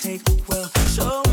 take well. show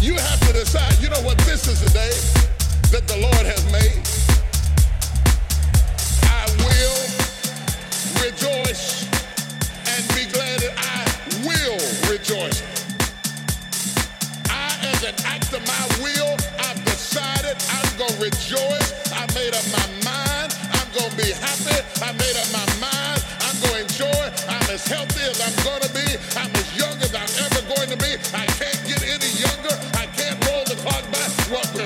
You have to decide, you know what, this is the day that the Lord has made. I will rejoice and be glad that I will rejoice. I, as an act of my will, I've decided I'm going to rejoice. I made up my mind. I'm going to be happy. I made up my mind. I'm going to enjoy. I'm as healthy as I'm going to be. I'm as young as I'm ever going to be. I what